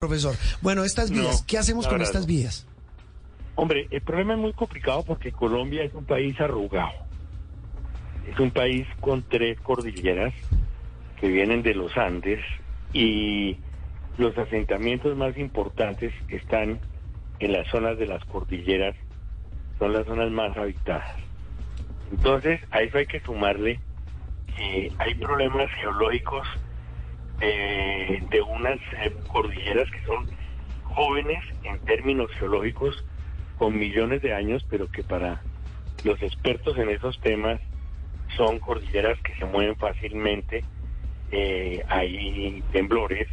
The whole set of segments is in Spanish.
Profesor, bueno, estas vías, No, ¿qué hacemos con estas vías? Hombre, el problema es muy complicado porque Colombia es un país arrugado. Es un país con tres cordilleras que vienen de los Andes y los asentamientos más importantes están en las zonas de las cordilleras, son las zonas más habitadas. Entonces, a eso hay que sumarle que hay problemas geológicos eh, de unas eh, cordilleras que son jóvenes en términos geológicos con millones de años, pero que para los expertos en esos temas son cordilleras que se mueven fácilmente, eh, hay temblores,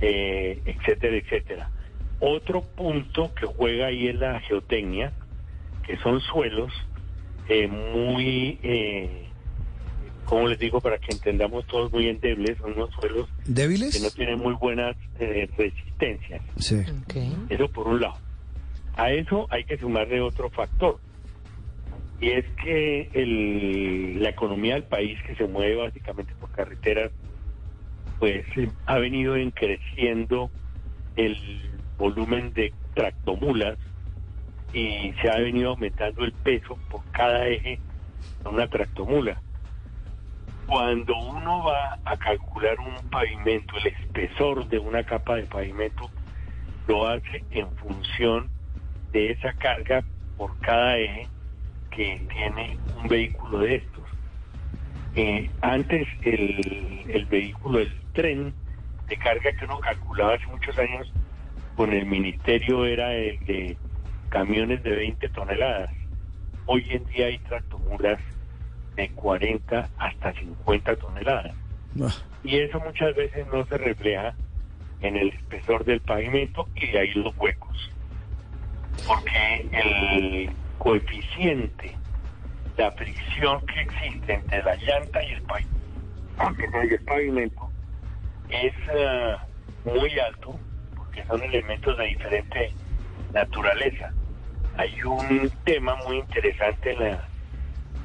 eh, etcétera, etcétera. Otro punto que juega ahí es la geotecnia, que son suelos eh, muy, eh, como les digo, para que entendamos todos muy endebles, son unos suelos que no ¿Débiles? tienen muy buenas eh, resistencias. Sí. Eso por un lado. A eso hay que sumarle otro factor. Y es que el- la economía del país, que se mueve básicamente por carreteras, pues eh, ha venido en creciendo el volumen de tractomulas y se ha venido aumentando el peso por cada eje de una tractomula. Cuando uno va a calcular un pavimento, el espesor de una capa de pavimento, lo hace en función de esa carga por cada eje que tiene un vehículo de estos. Eh, antes el, el vehículo, el tren de carga que uno calculaba hace muchos años con el ministerio era el de camiones de 20 toneladas. Hoy en día hay tractomulas de 40 hasta 50 toneladas Ah, y eso muchas veces no se refleja en el espesor del pavimento y de ahí los huecos. Porque el coeficiente, la fricción que existe entre la llanta y el pavimento, y el pavimento es ah, muy alto porque son elementos de diferente naturaleza. Hay un tema muy interesante en la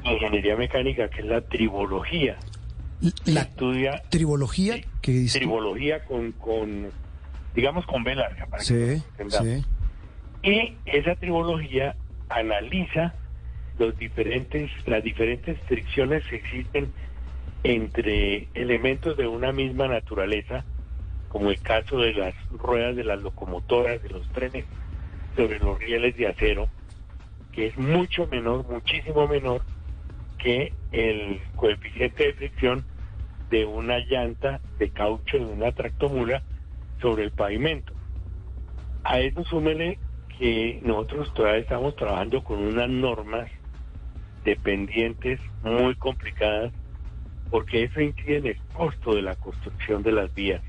ingeniería mecánica que es la tribología. La Estudia tribología Sí. que dice... tribología con, con digamos, con B larga, para que Sí, entendamos. sí. Y esa tribología analiza los diferentes, las diferentes fricciones que existen entre elementos de una misma naturaleza, como el caso de las ruedas de las locomotoras, de los trenes, sobre los rieles de acero, que es mucho menor, muchísimo menor que el coeficiente de fricción de una llanta de caucho de una tractomula sobre el pavimento. A eso súmele que nosotros todavía estamos trabajando con unas normas dependientes muy complicadas porque eso incide en el costo de la construcción de las vías.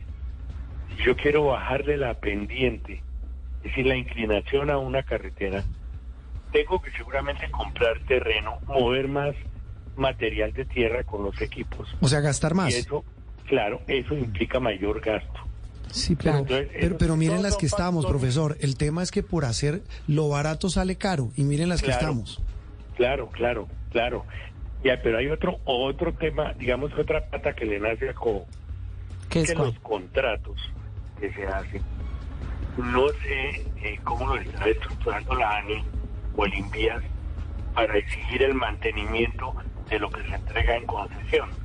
Si yo quiero bajarle la pendiente, es decir, la inclinación a una carretera, tengo que seguramente comprar terreno, mover más material de tierra con los equipos. O sea, gastar Y más. eso, claro, eso implica mayor gasto. Sí, pero, Entonces, pero, miren las que estamos, profesor. El tema es que por hacer lo barato sale caro. Y miren las que estamos. Claro, claro, claro. Ya, pero hay otro otro tema, digamos otra pata que le nace a Co, ¿Qué es que cuál? los contratos que se hacen. No sé eh, cómo lo está estructurando la ANI o el INVIAS para exigir el mantenimiento de lo que se entrega en concesión.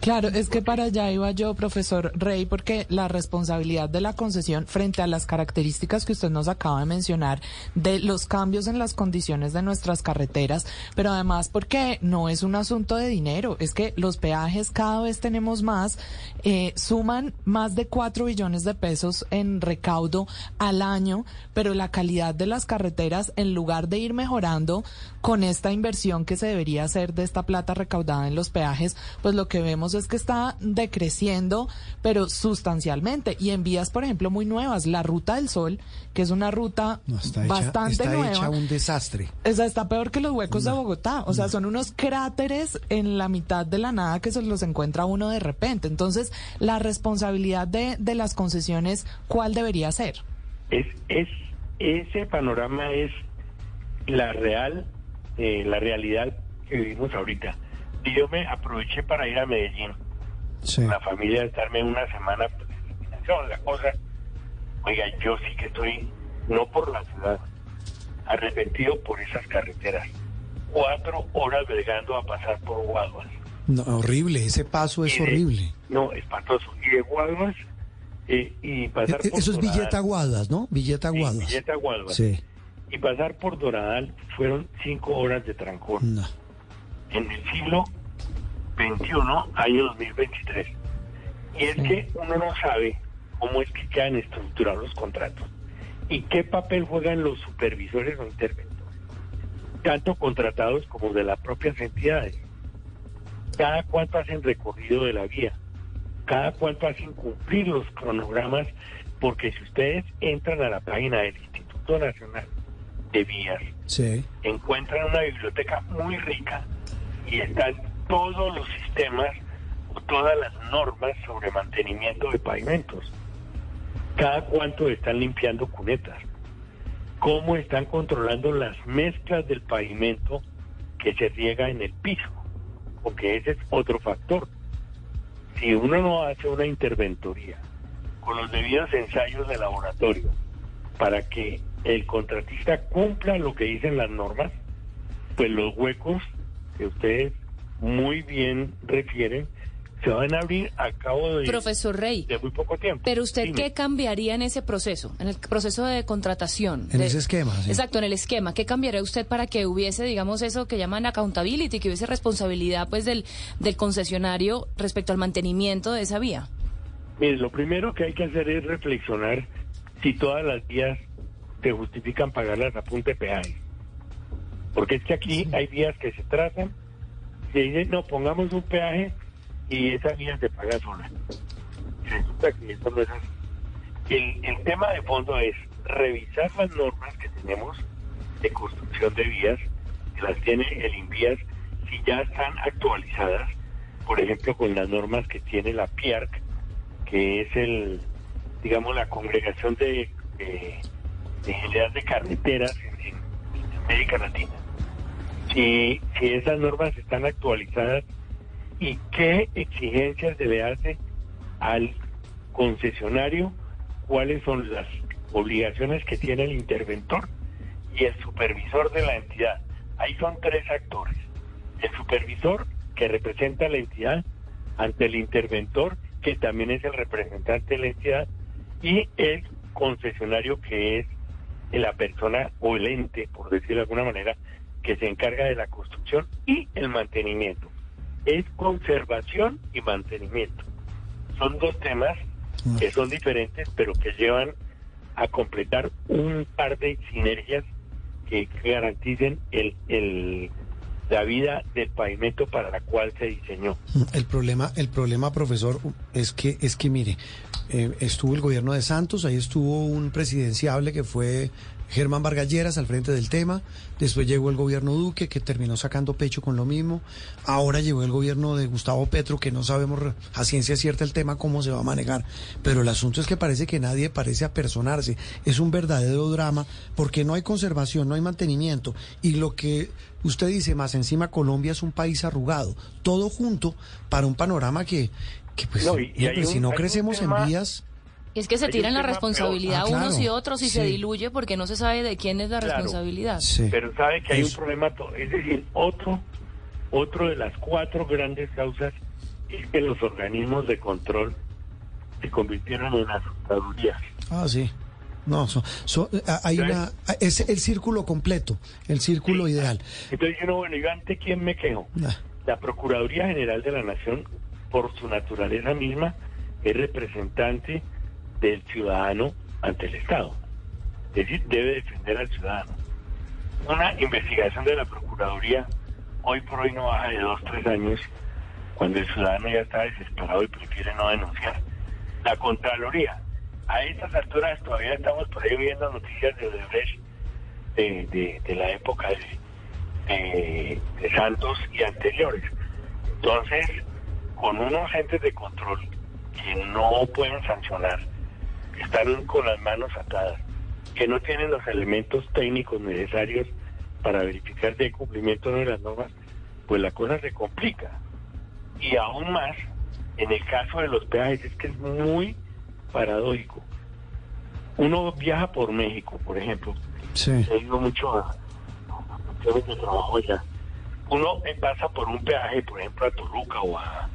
Claro, es que para allá iba yo, profesor Rey, porque la responsabilidad de la concesión frente a las características que usted nos acaba de mencionar de los cambios en las condiciones de nuestras carreteras, pero además porque no es un asunto de dinero, es que los peajes cada vez tenemos más, eh, suman más de cuatro billones de pesos en recaudo al año, pero la calidad de las carreteras, en lugar de ir mejorando con esta inversión que se debería hacer de esta plata recaudada en los peajes, pues lo que vemos es que está decreciendo, pero sustancialmente. Y en vías, por ejemplo, muy nuevas, la Ruta del Sol, que es una ruta No, está hecha, bastante está nueva. hecha un desastre. O sea, está peor que los huecos de Bogotá. O sea, son unos cráteres en la mitad de la nada que se los encuentra uno de repente. Entonces, la responsabilidad de, de las concesiones, ¿cuál debería ser? Es, es ese panorama es la real, eh, la realidad que vivimos ahorita. Y yo me aproveché para ir a Medellín Sí. con la familia, estarme una semana, pues, la cosa, Oiga, yo sí que estoy, no por la ciudad, arrepentido por esas carreteras. Cuatro horas bregando a pasar por Guaduas. No, horrible, ese paso es de- horrible. No, espantoso. Y de Guaduas eh, y pasar E- por Eso es Doradal. Villeta Aguadas, ¿no? Villeta Sí, Aguadas. Villeta Guaduas. Sí, Y pasar por Doradal fueron cinco horas de trancón. no. En el siglo XXI, año 2023. Y es que uno no sabe cómo es que quedan estructurados los contratos y qué papel juegan los supervisores o interventores, tanto contratados como de las propias entidades. Cada cuánto hacen recorrido de la vía, cada cuánto hacen cumplir los cronogramas, porque si ustedes entran a la página del Instituto Nacional de Vías, Sí. encuentran una biblioteca muy rica y están todos los sistemas o todas las normas sobre mantenimiento de pavimentos. Cada cuánto están limpiando cunetas. Cómo están controlando las mezclas del pavimento que se riega en el piso. Porque ese es otro factor. Si uno no hace una interventoría con los debidos ensayos de laboratorio para que el contratista cumpla lo que dicen las normas, pues los huecos que ustedes muy bien refieren se van a abrir a cabo de, Profesor Rey, de muy poco tiempo. pero usted Dime. qué cambiaría en ese proceso, en el proceso de contratación? En De- ese esquema, sí. Exacto, en el esquema. ¿Qué cambiaría usted para que hubiese, digamos, eso que llaman accountability, que hubiese responsabilidad pues del, del concesionario respecto al mantenimiento de esa vía? Mire, lo primero que hay que hacer es reflexionar si todas las vías se justifican pagarlas a punta de peaje. Porque es que aquí hay vías que se tratan, se dice, no, pongamos un peaje y esa vía se paga sola. Resulta que eso no es así. El, el tema de fondo es revisar las normas que tenemos de construcción de vías, que las tiene el INVIAS, si ya están actualizadas, por ejemplo, con las normas que tiene la PIARC, que es el, digamos, la congregación de, de, de carreteras en, en América Latina. Si, esas normas están actualizadas y qué exigencias se le hace al concesionario, cuáles son las obligaciones que tiene el interventor y el supervisor de la entidad. Ahí son tres actores. El supervisor, que representa a la entidad, ante el interventor, que también es el representante de la entidad, y el concesionario, que es la persona o el ente, por decirlo de alguna manera, que se encarga de la construcción y el mantenimiento. Es conservación y mantenimiento. Son dos temas que son diferentes, pero que llevan a completar un par de sinergias que garanticen el, el, la vida del pavimento para la cual se diseñó. El problema, el problema, profesor, es que, es que mire, eh, estuvo el gobierno de Santos, ahí estuvo un presidenciable que fue Germán Vargalleras al frente del tema, después llegó el gobierno Duque que terminó sacando pecho con lo mismo, ahora llegó el gobierno de Gustavo Petro que no sabemos a ciencia cierta el tema cómo se va a manejar, pero el asunto es que parece que nadie parece apersonarse, es un verdadero drama porque no hay conservación, no hay mantenimiento y lo que usted dice más encima Colombia es un país arrugado, todo junto para un panorama que, que pues, No, y- y hombre, hay si no crecemos tema- en vías... Y es que se tiran la responsabilidad peor. Ah, unos y claro. otros y Sí. se diluye porque no se sabe de quién es la Claro. responsabilidad. Sí. Pero sabe que hay un problema, es decir, otro, otro de las cuatro grandes causas es que los organismos de control se convirtieron en asustadurías. Ah, sí. No, so- so- hay una, es el círculo completo, el círculo Sí. ideal. Entonces yo no, bueno, ¿yo ante quién me quejo? Ah, La Procuraduría General de la Nación, por su naturaleza misma, es representante del ciudadano ante el Estado. Es decir, debe defender al ciudadano. Una investigación de la Procuraduría hoy por hoy no baja de dos, tres años, cuando el ciudadano ya está desesperado y prefiere no denunciar. La Contraloría, a estas alturas todavía estamos por ahí viendo noticias de Odebrecht de, de, de la época de, de, Santos y anteriores. Entonces, con unos agentes de control que no pueden sancionar, que están con las manos atadas, que no tienen los elementos técnicos necesarios para verificar de cumplimiento de las normas, pues la cosa se complica. Y aún más, en el caso de los peajes, es que es muy paradójico. uno viaja por México, por ejemplo. Sí. He ido mucho a de trabajo allá. Uno pasa por un peaje, por ejemplo, a Toluca o a,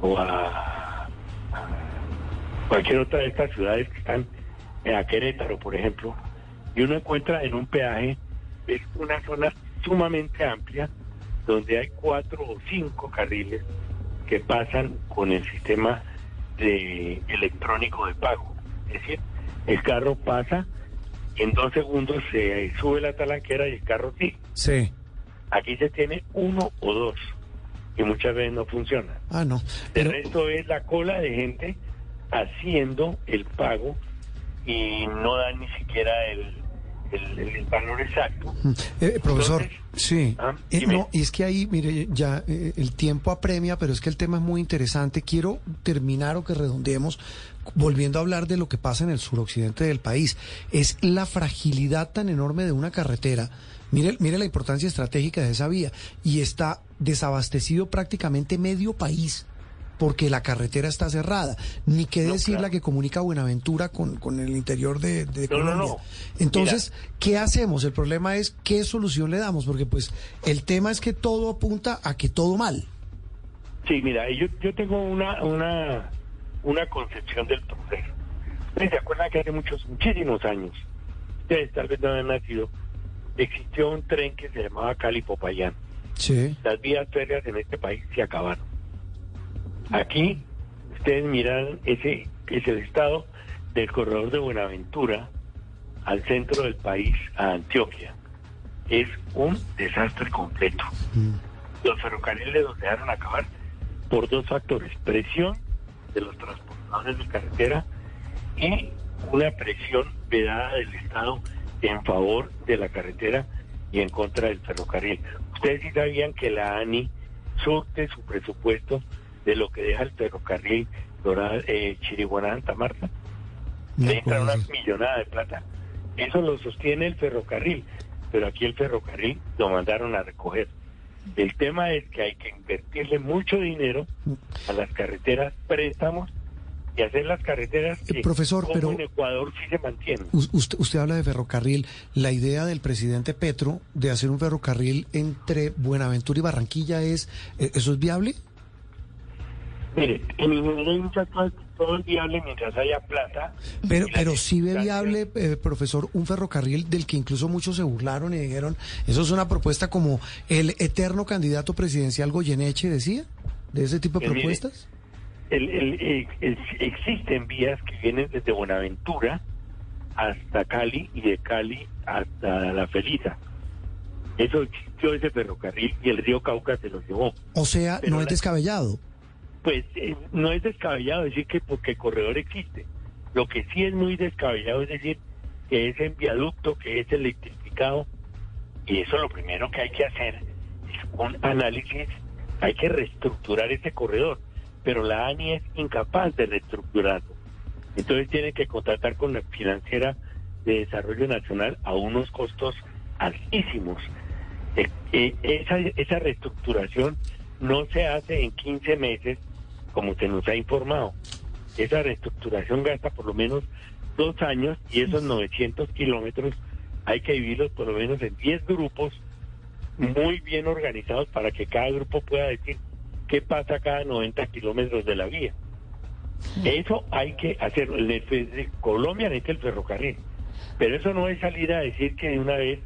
o a cualquier otra de estas ciudades que están eh, a Querétaro, por ejemplo, y uno encuentra en un peaje, es una zona sumamente amplia, donde hay cuatro o cinco carriles que pasan con el sistema de electrónico de pago. Es decir, el carro pasa, en dos segundos se sube la talanquera y el carro sigue. Sí. Aquí se tiene uno o dos, y muchas veces no funciona. Ah, no. El resto es la cola de gente haciendo el pago y no dan ni siquiera el, el- el valor exacto. eh, profesor, Entonces, sí. ah, Eh, no, y es que ahí, mire, ya eh, el tiempo apremia, pero es que el tema es muy interesante. Quiero terminar o que redondeemos volviendo a hablar de lo que pasa en el suroccidente del país. Es la fragilidad tan enorme de una carretera. Mire, mire la importancia estratégica de esa vía. Y está desabastecido prácticamente medio país porque la carretera está cerrada. Ni qué No, decir claro. la que comunica Buenaventura con, con el interior de, de No, Colombia. no. Entonces, ¿qué hacemos? El problema es qué solución le damos, porque pues el tema es que todo apunta a que todo mal. Sí, mira, yo, yo tengo una, una, una concepción del proceso. Ustedes se acuerdan que hace muchos, muchísimos años, ustedes tal vez no habían nacido, existió un tren que se llamaba Cali Popayán. Sí. Las vías férreas en este país se acabaron. Aquí, ustedes miran ese, es el estado del corredor de Buenaventura al centro del país, a Antioquia. Es un desastre completo. Los ferrocarriles los dejaron acabar por dos factores, presión de los transportadores de carretera y una presión vedada del Estado en favor de la carretera y en contra del ferrocarril. Ustedes sí sabían que la ANI surte su presupuesto de lo que deja el ferrocarril Dorada, eh, Chiriguaná Santa Marta. Le entra una millonada de plata. Eso lo sostiene el ferrocarril, pero aquí el ferrocarril lo mandaron a recoger. El tema es que hay que invertirle mucho dinero a las carreteras, préstamos y hacer las carreteras Eh, que profesor, como pero- en Ecuador sí se mantienen. Usted, usted habla de ferrocarril. La idea del presidente Petro de hacer un ferrocarril entre Buenaventura y Barranquilla es, eh, ¿eso es viable? Mire, en ingeniería industrial todo es viable mientras haya plata. Pero, pero sí ve viable, eh, profesor, un ferrocarril del que incluso muchos se burlaron y dijeron, eso es una propuesta como el eterno candidato presidencial Goyeneche decía, de ese tipo de mire, propuestas. el- el- existen vías que vienen desde Buenaventura hasta Cali y de Cali hasta La Feliza. Eso existió ese ferrocarril y el río Cauca se lo llevó. O sea, pero no es la- descabellado. Pues eh, no es descabellado decir que porque el corredor existe. Lo que sí es muy descabellado es decir que es en viaducto, que es electrificado. Y eso lo primero que hay que hacer es un análisis. Hay que reestructurar ese corredor. Pero la ANI es incapaz de reestructurarlo. Entonces tiene que contratar con la financiera de desarrollo nacional a unos costos altísimos. Eh, eh, esa, esa reestructuración no se hace en 15 meses como se nos ha informado. Esa reestructuración gasta por lo menos dos años y esos 900 kilómetros hay que dividirlos por lo menos en 10 grupos muy bien organizados para que cada grupo pueda decir qué pasa cada 90 kilómetros de la vía. Eso hay que hacerlo. Colombia necesita el ferrocarril, pero eso no es salir a decir que de una vez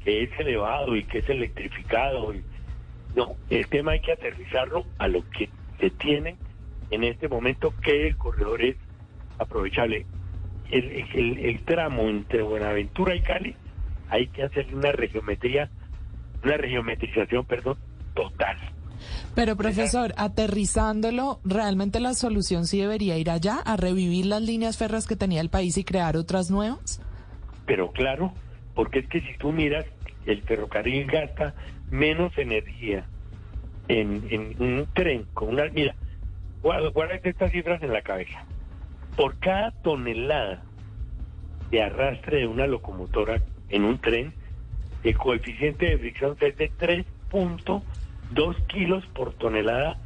que es elevado y que es electrificado. y- no, el tema hay que aterrizarlo a lo que se tiene en este momento, que el corredor es aprovechable. El, el- el tramo entre Buenaventura y Cali hay que hacerle una regiometría, una regiometrización, perdón, total. Pero profesor, aterrizándolo, realmente la solución sí debería ir allá, a revivir las líneas férreas que tenía el país y crear otras nuevas. Pero claro, porque es que si tú miras, el ferrocarril gasta menos energía en, en un tren con una... Mira, guárdate estas cifras en la cabeza. Por cada tonelada de arrastre de una locomotora en un tren, el coeficiente de fricción es de 3.2 kilos por tonelada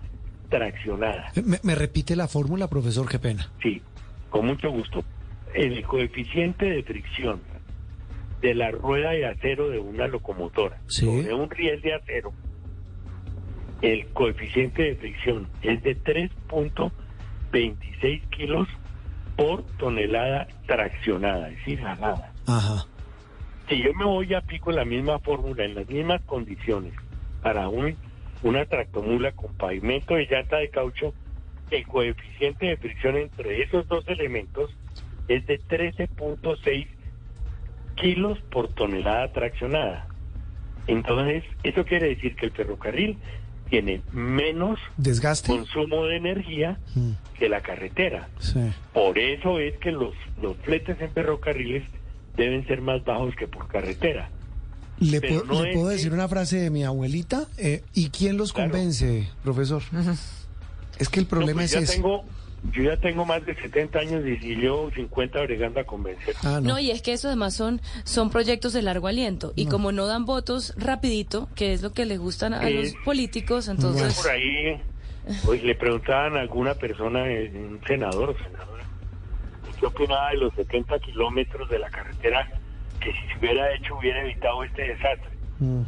traccionada. Me, me repite la fórmula, profesor, qué pena. Sí, con mucho gusto. el coeficiente de fricción de la rueda de acero de una locomotora Sí. sobre un riel de acero, el coeficiente de fricción es de 3.26 kilos por tonelada traccionada, es decir, jalada. Ajá. Si yo me voy a aplico la misma fórmula, en las mismas condiciones, para un, una tractomula con pavimento de llanta de caucho, el coeficiente de fricción entre esos dos elementos es de 13.6 kilos por tonelada traccionada. Entonces, eso quiere decir que el ferrocarril tiene menos Desgaste. consumo de energía Mm, que la carretera. sí. Por eso es que los, los fletes en ferrocarriles deben ser más bajos que por carretera. ¿Le, puedo, no le puedo que- decir una frase de mi abuelita? Eh, ¿Y quién los Claro. convence, profesor? Es que el problema No, pues es ya ese. tengo, yo ya tengo más de 70 años y yo 50 bregando a convencer. Ah, no. No, y es que eso además son, son proyectos de largo aliento. Y como no dan votos rapidito, que es lo que le gustan a Eh, los políticos, Por entonces... ahí pues, le preguntaban a alguna persona, eh, un senador o senadora, ¿qué opinaba de los 70 kilómetros de la carretera que si se hubiera hecho hubiera evitado este desastre? Mm,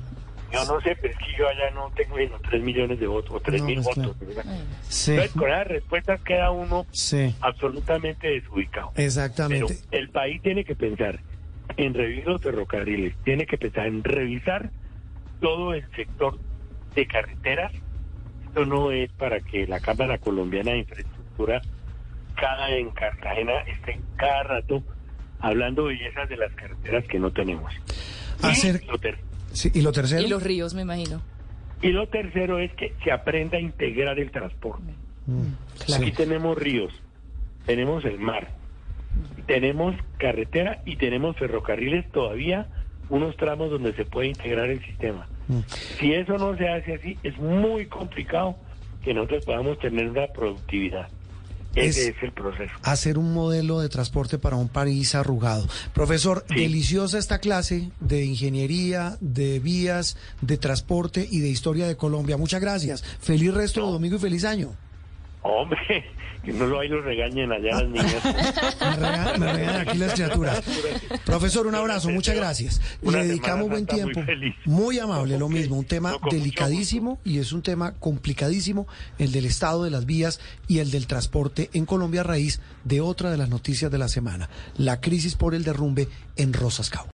Yo no sé, pero es que yo allá no tengo sino 3 millones de votos o 3 No, mil pues, votos. claro. sí, Entonces, con esas respuestas queda uno sí, absolutamente desubicado. Pero exactamente. el país tiene que pensar en revivir los ferrocarriles, tiene que pensar en revisar todo el sector de carreteras. Esto no es para que la Cámara Colombiana de Infraestructura cada en Cartagena esté cada rato hablando bellezas de las carreteras que no tenemos. Y Hacer- lo ter- Sí, ¿Y lo tercero? Y los ríos, me imagino. y lo tercero es que se aprenda a integrar el transporte. Mm, Aquí sí. tenemos ríos, tenemos el mar, tenemos carretera y tenemos ferrocarriles todavía, unos tramos donde se puede integrar el sistema. Mm. Si eso no se hace así, es muy complicado que nosotros podamos tener una productividad. Ese Es- es, el proceso. hacer un modelo de transporte para un país arrugado. Profesor, Sí. deliciosa esta clase de ingeniería, de vías, de transporte y de historia de Colombia. Muchas gracias. Feliz resto de domingo y feliz año. Hombre, que no lo hay los regañen allá las niñas. Me regañan, me regañan aquí las criaturas. Profesor, un abrazo, muchas gracias. Le dedicamos buen muy tiempo. Muy amable, lo mismo. Un tema delicadísimo y es un tema complicadísimo, el del estado de las vías y el del transporte en Colombia a raíz de otra de las noticias de la semana, la crisis por el derrumbe en Rosascao.